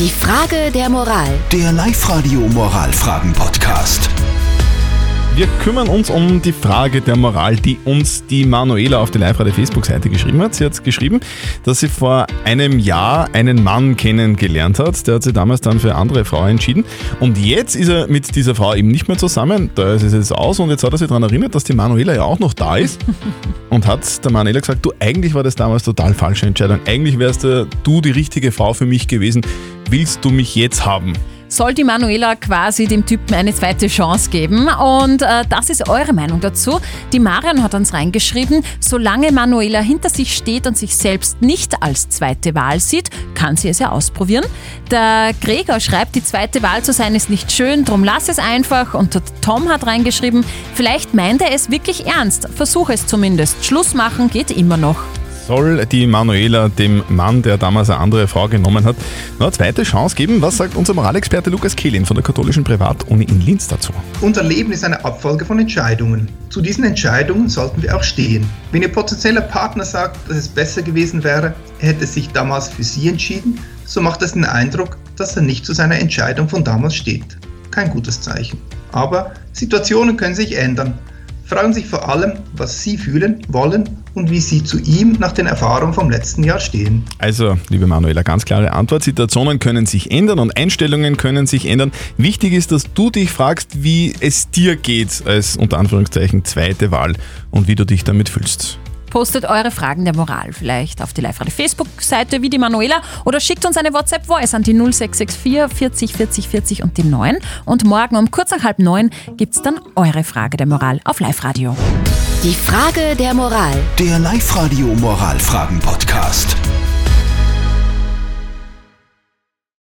Die Frage der Moral. Der Live-Radio Moralfragen-Podcast. Wir kümmern uns um die Frage der Moral, die uns die Manuela auf der Live-Radio Facebook-Seite geschrieben hat. Sie hat geschrieben, dass sie vor einem Jahr einen Mann kennengelernt hat. Der hat sich damals dann für eine andere Frau entschieden. Und jetzt ist er mit dieser Frau eben nicht mehr zusammen. Da ist es jetzt aus und jetzt hat er sich daran erinnert, dass die Manuela ja auch noch da ist. Und hat der Manuela gesagt, du, eigentlich war das damals total falsche Entscheidung. Eigentlich wärst du die richtige Frau für mich gewesen. Willst du mich jetzt haben? soll die Manuela quasi dem Typen eine zweite Chance geben. Und äh, das ist eure Meinung dazu. Die Marion hat uns reingeschrieben, solange Manuela hinter sich steht und sich selbst nicht als zweite Wahl sieht, kann sie es ja ausprobieren. Der Gregor schreibt, die zweite Wahl zu sein ist nicht schön, drum lass es einfach. Und der Tom hat reingeschrieben, vielleicht meint er es wirklich ernst. Versuch es zumindest. Schluss machen geht immer noch soll die Manuela dem Mann, der damals eine andere Frau genommen hat, noch eine zweite Chance geben? Was sagt unser Moralexperte Lukas Kehlin von der katholischen Privatuni in Linz dazu? Unser Leben ist eine Abfolge von Entscheidungen. Zu diesen Entscheidungen sollten wir auch stehen. Wenn Ihr potenzieller Partner sagt, dass es besser gewesen wäre, er hätte sich damals für Sie entschieden, so macht es den Eindruck, dass er nicht zu seiner Entscheidung von damals steht. Kein gutes Zeichen. Aber Situationen können sich ändern fragen sich vor allem, was sie fühlen wollen und wie sie zu ihm nach den Erfahrungen vom letzten Jahr stehen. Also, liebe Manuela, ganz klare Antwort. Situationen können sich ändern und Einstellungen können sich ändern. Wichtig ist, dass du dich fragst, wie es dir geht als unter Anführungszeichen zweite Wahl und wie du dich damit fühlst. Postet eure Fragen der Moral vielleicht auf die Live-Radio Facebook-Seite wie die Manuela oder schickt uns eine WhatsApp-Voice an die 0664 40 40 40 und die 9. Und morgen um kurz nach halb neun gibt es dann eure Frage der Moral auf Live-Radio. Die Frage der Moral. Der Live-Radio Moralfragen-Podcast.